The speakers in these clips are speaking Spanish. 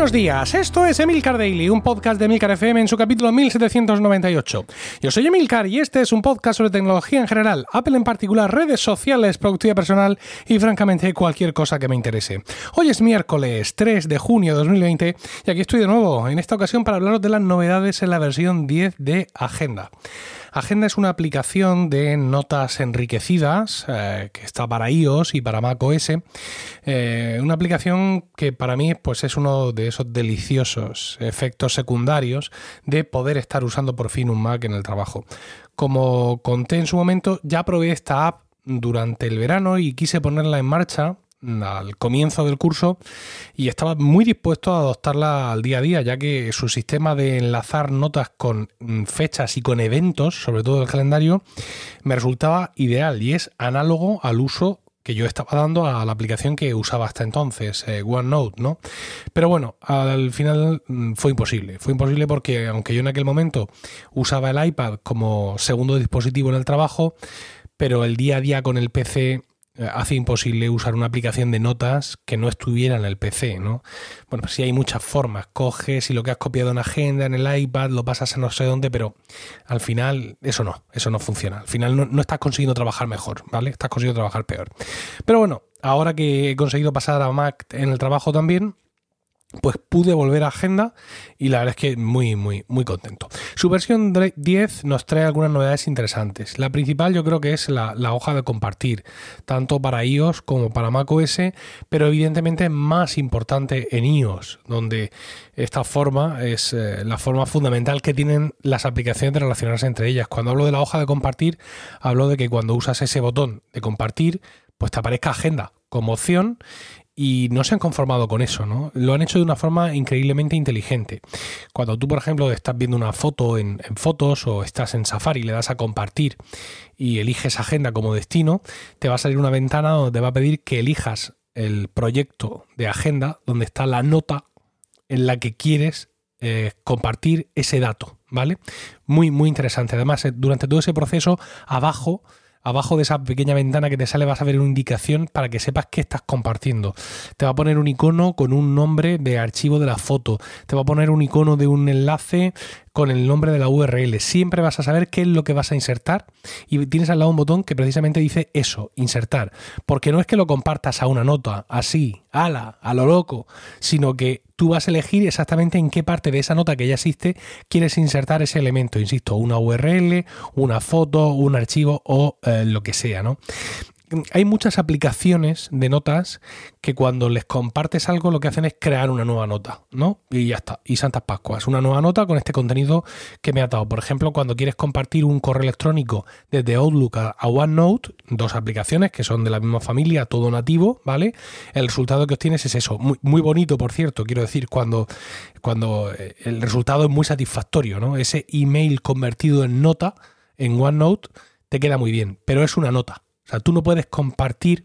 Buenos días, esto es Emilcar Daily, un podcast de Emilcar FM en su capítulo 1798. Yo soy Emilcar y este es un podcast sobre tecnología en general, Apple en particular, redes sociales, productividad personal y francamente cualquier cosa que me interese. Hoy es miércoles 3 de junio de 2020 y aquí estoy de nuevo, en esta ocasión para hablaros de las novedades en la versión 10 de Agenda. Agenda es una aplicación de notas enriquecidas eh, que está para iOS y para Mac OS. Eh, una aplicación que para mí pues, es uno de esos deliciosos efectos secundarios de poder estar usando por fin un Mac en el trabajo. Como conté en su momento, ya probé esta app durante el verano y quise ponerla en marcha al comienzo del curso y estaba muy dispuesto a adoptarla al día a día, ya que su sistema de enlazar notas con mm, fechas y con eventos, sobre todo el calendario, me resultaba ideal y es análogo al uso que yo estaba dando a la aplicación que usaba hasta entonces, eh, OneNote, ¿no? Pero bueno, al final mm, fue imposible. Fue imposible porque aunque yo en aquel momento usaba el iPad como segundo dispositivo en el trabajo, pero el día a día con el PC hace imposible usar una aplicación de notas que no estuviera en el PC, ¿no? Bueno, pues sí hay muchas formas. Coges y lo que has copiado en agenda, en el iPad, lo pasas a no sé dónde, pero al final eso no, eso no funciona. Al final no, no estás consiguiendo trabajar mejor, ¿vale? Estás consiguiendo trabajar peor. Pero bueno, ahora que he conseguido pasar a Mac en el trabajo también, pues pude volver a agenda y la verdad es que muy, muy, muy contento. Su versión 10 nos trae algunas novedades interesantes. La principal yo creo que es la, hoja de compartir, tanto para iOS como para macOS, pero evidentemente más importante en iOS, donde esta forma es eh, la forma fundamental que tienen las aplicaciones de relacionarse entre ellas. Cuando hablo de la hoja de compartir, hablo de que cuando usas ese botón de compartir, pues te aparezca agenda como opción y no se han conformado con eso, ¿no? Lo han hecho de una forma increíblemente inteligente. Cuando tú, por ejemplo, estás viendo una foto en, fotos o estás en Safari le das a compartir y eliges agenda como destino, te va a salir una ventana donde te va a pedir que elijas el proyecto de agenda donde está la nota en la que quieres eh, compartir ese dato, ¿vale? Muy, muy interesante. Además, eh, durante todo ese proceso, abajo abajo de esa pequeña ventana que te sale vas a ver una indicación para que sepas qué estás compartiendo. Te va a poner un icono con un nombre de archivo de la foto. Te va a poner un icono de un enlace con el nombre de la URL. Siempre vas a saber qué es lo que vas a insertar y tienes al lado un botón que precisamente dice eso, insertar. Porque no es que lo compartas a una nota, así, ala, a lo loco, sino que tú vas a elegir exactamente en qué parte de esa nota que ya existe quieres insertar ese elemento. Insisto, una URL, una foto, un archivo o eh, lo que sea, ¿no? Hay muchas aplicaciones de notas que cuando les compartes algo lo que hacen es crear una nueva nota, ¿no? Y ya está. Y Santas Pascuas, una nueva nota con este contenido que me ha dado. Por ejemplo, cuando quieres compartir un correo electrónico desde Outlook a, OneNote, dos aplicaciones que son de la misma familia, todo nativo, ¿vale? El resultado que obtienes es eso. Muy, muy bonito, por cierto, quiero decir, cuando, cuando eh, el resultado es muy satisfactorio, ¿no? Ese email convertido en nota en OneNote te queda muy bien, pero es una nota. O sea, tú no puedes compartir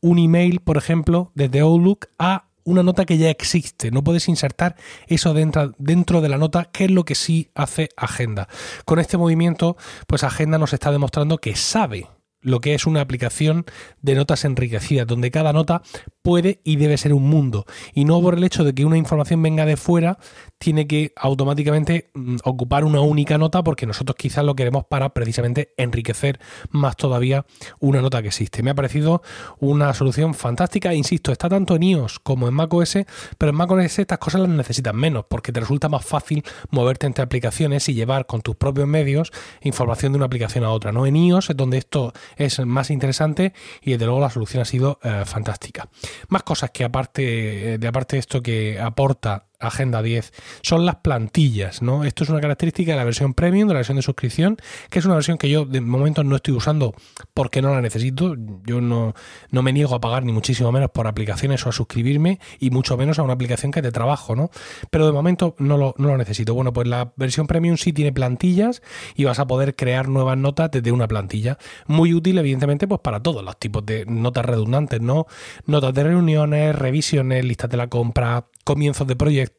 un email, por ejemplo, desde Outlook a una nota que ya existe. No puedes insertar eso dentro, dentro, de la nota, que es lo que sí hace Agenda. Con este movimiento, pues Agenda nos está demostrando que sabe lo que es una aplicación de notas enriquecidas, donde cada nota puede y debe ser un mundo. Y no por el hecho de que una información venga de fuera, tiene que automáticamente mm, ocupar una única nota, porque nosotros quizás lo queremos para precisamente enriquecer más todavía una nota que existe. Me ha parecido una solución fantástica, insisto, está tanto en iOS como en macOS, pero en macOS estas cosas las necesitas menos, porque te resulta más fácil moverte entre aplicaciones y llevar con tus propios medios información de una aplicación a otra. ¿no? En iOS es donde esto es más interesante y desde luego la solución ha sido eh, fantástica. Más cosas que aparte de aparte de esto que aporta Agenda 10 son las plantillas, ¿no? Esto es una característica de la versión premium, de la versión de suscripción, que es una versión que yo de momento no estoy usando porque no la necesito. Yo no, no me niego a pagar ni muchísimo menos por aplicaciones o a suscribirme y mucho menos a una aplicación que te trabajo, ¿no? Pero de momento no lo, no lo necesito. Bueno, pues la versión premium sí tiene plantillas y vas a poder crear nuevas notas desde una plantilla. Muy útil, evidentemente, pues para todos los tipos de notas redundantes, ¿no? Notas de reuniones, revisiones, listas de la compra, comienzos de proyectos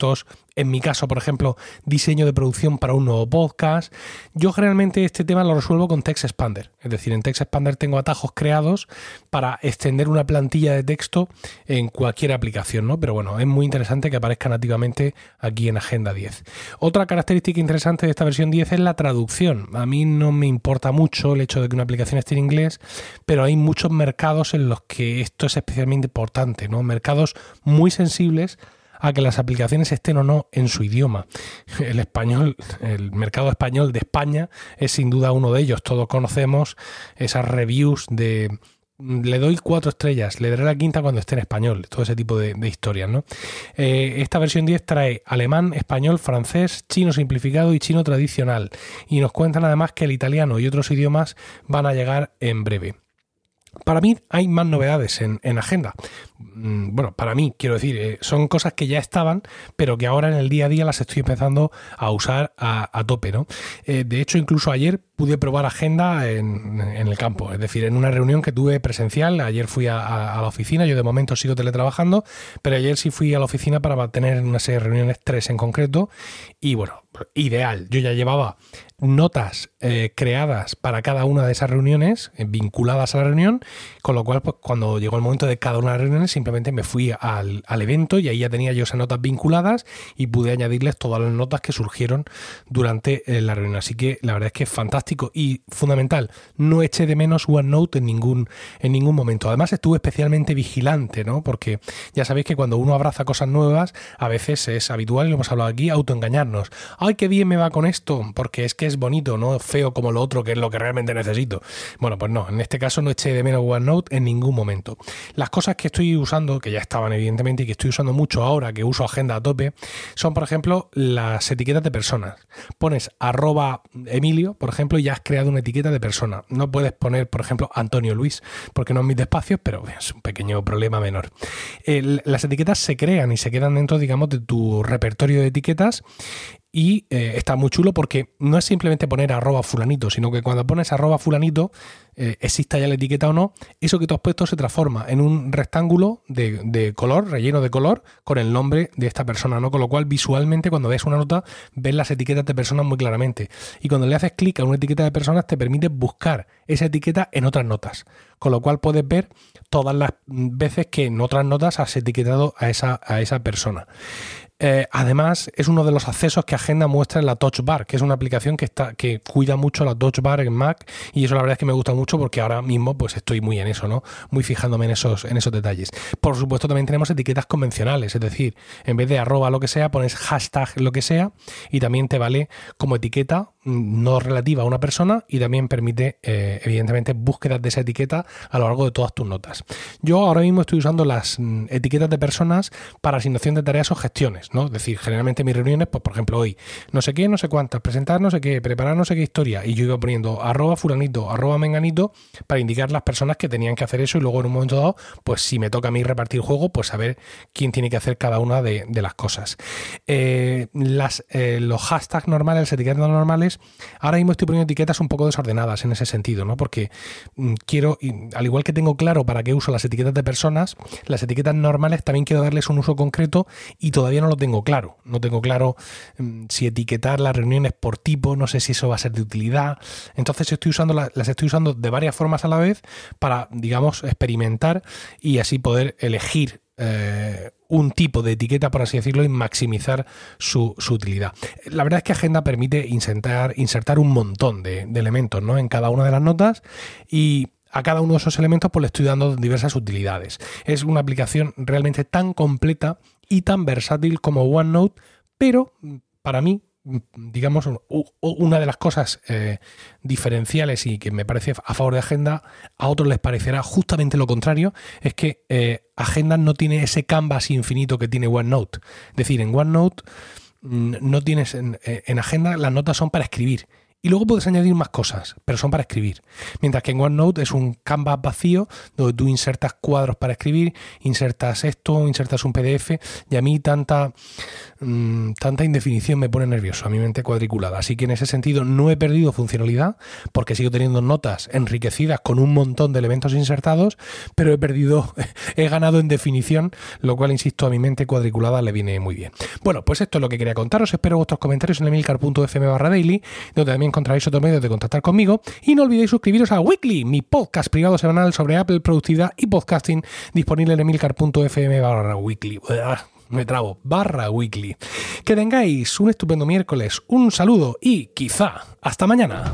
en mi caso, por ejemplo, diseño de producción para un nuevo podcast. Yo generalmente este tema lo resuelvo con Text Expander. Es decir, en Text Expander tengo atajos creados para extender una plantilla de texto en cualquier aplicación, ¿no? Pero bueno, es muy interesante que aparezca nativamente aquí en Agenda 10. Otra característica interesante de esta versión 10 es la traducción. A mí no me importa mucho el hecho de que una aplicación esté en inglés, pero hay muchos mercados en los que esto es especialmente importante, ¿no? Mercados muy sensibles a que las aplicaciones estén o no en su idioma. El español, el mercado español de España es sin duda uno de ellos. Todos conocemos esas reviews de le doy cuatro estrellas, le daré la quinta cuando esté en español, todo ese tipo de, historias, ¿no? Eh, esta versión 10 trae alemán, español, francés, chino simplificado y chino tradicional. Y nos cuentan además que el italiano y otros idiomas van a llegar en breve. Para mí hay más novedades en, agenda. Mm, bueno, para mí, quiero decir, eh, son cosas que ya estaban, pero que ahora en el día a día las estoy empezando a usar a, tope, ¿no? Eh, de hecho, incluso ayer pude probar agenda en, el campo, es decir, en una reunión que tuve presencial. Ayer fui a, la oficina, yo de momento sigo teletrabajando, pero ayer sí fui a la oficina para mantener una serie de reuniones, tres en concreto, y bueno, ideal. Yo ya llevaba notas eh, creadas para cada una de esas reuniones, eh, vinculadas a la reunión, con lo cual, pues cuando llegó el momento de cada una de las reuniones, simplemente me fui al, evento y ahí ya tenía yo esas notas vinculadas y pude añadirles todas las notas que surgieron durante eh, la reunión. Así que la verdad es que es fantástico y fundamental. No eché de menos OneNote en ningún, en ningún momento. Además, estuve especialmente vigilante, ¿no? Porque ya sabéis que cuando uno abraza cosas nuevas, a veces es habitual, y lo hemos hablado aquí, autoengañarnos. ¡Ay, qué bien me va con esto! Porque es que es bonito, no feo como lo otro, que es lo que realmente necesito. Bueno, pues no, en este caso no eché de menos OneNote en ningún momento. Las cosas que estoy usando, que ya estaban evidentemente y que estoy usando mucho ahora, que uso agenda a tope, son por ejemplo las etiquetas de personas. Pones arroba Emilio, por ejemplo, y ya has creado una etiqueta de persona. No puedes poner, por ejemplo, Antonio Luis, porque no es mis despacios, pero es un pequeño problema menor. las etiquetas se crean y se quedan dentro, digamos, de tu repertorio de etiquetas y eh, está muy chulo porque no es simplemente poner arroba fulanito, sino que cuando pones arroba fulanito, eh, exista ya la etiqueta o no, eso que tú has puesto se transforma en un rectángulo de, color, relleno de color, con el nombre de esta persona, ¿no? Con lo cual visualmente cuando ves una nota ves las etiquetas de personas muy claramente. Y cuando le haces clic a una etiqueta de personas te permite buscar esa etiqueta en otras notas. Con lo cual puedes ver todas las veces que en otras notas has etiquetado a esa, a esa persona. Eh, además, es uno de los accesos que Agenda muestra en la Touch Bar, que es una aplicación que, está, que cuida mucho la Touch Bar en Mac y eso la verdad es que me gusta mucho porque ahora mismo pues estoy muy en eso, ¿no? Muy fijándome en esos, en esos detalles. Por supuesto también tenemos etiquetas convencionales, es decir, en vez de arroba lo que sea, pones hashtag lo que sea y también te vale como etiqueta no relativa a una persona y también permite eh, evidentemente búsquedas de esa etiqueta a lo largo de todas tus notas. Yo ahora mismo estoy usando las mm, etiquetas de personas para asignación de tareas o gestiones. ¿no? Es decir, generalmente mis reuniones, pues por ejemplo hoy, no sé qué, no sé cuántas, presentar no sé qué, preparar no sé qué historia, y yo iba poniendo arroba fulanito, arroba menganito, para indicar las personas que tenían que hacer eso y luego en un momento dado, pues si me toca a mí repartir juego, pues saber quién tiene que hacer cada una de, las cosas. Eh, eh, los hashtags normales, las etiquetas normales, ahora mismo estoy poniendo etiquetas un poco desordenadas en ese sentido, ¿no? Porque mm, quiero, al igual que tengo claro para qué uso las etiquetas de personas, las etiquetas normales también quiero darles un uso concreto y todavía no lo tengo claro. No tengo claro mm, si etiquetar las reuniones por tipo, no sé si eso va a ser de utilidad. Entonces estoy usando las estoy usando de varias formas a la vez para, digamos, experimentar y así poder elegir eh, un tipo de etiqueta, por así decirlo, y maximizar su, utilidad. La verdad es que Agenda permite insertar, insertar un montón de, elementos ¿no? en cada una de las notas y a cada uno de esos elementos pues le estoy dando diversas utilidades. Es una aplicación realmente tan completa y tan versátil como OneNote, pero para mí, digamos, una de las cosas eh, diferenciales y que me parece a favor de Agenda, a otros les parecerá justamente lo contrario, es que eh, Agenda no tiene ese canvas infinito que tiene OneNote. Es decir, en OneNote mm, no tienes en, en Agenda, las notas son para escribir y luego puedes añadir más cosas, pero son para escribir. Mientras que en OneNote es un canvas vacío donde tú insertas cuadros para escribir, insertas esto, insertas un PDF y a mí tanta, mm, tanta indefinición me pone nervioso, a mi mente cuadriculada. Así que en ese sentido no he perdido funcionalidad porque sigo teniendo notas enriquecidas con un montón de elementos insertados, pero he perdido, he ganado en definición, lo cual, insisto, a mi mente cuadriculada le viene muy bien. Bueno, pues esto es lo que quería contaros. Espero vuestros comentarios en emilcar.fm barra daily, donde también encontraréis otros medios de contactar conmigo. Y no olvidéis suscribiros a Weekly, mi podcast privado semanal sobre Apple, productividad y podcasting, disponible en emilcar.fm barra weekly. Me trabo, barra weekly. Que tengáis un estupendo miércoles, un saludo y quizá hasta mañana.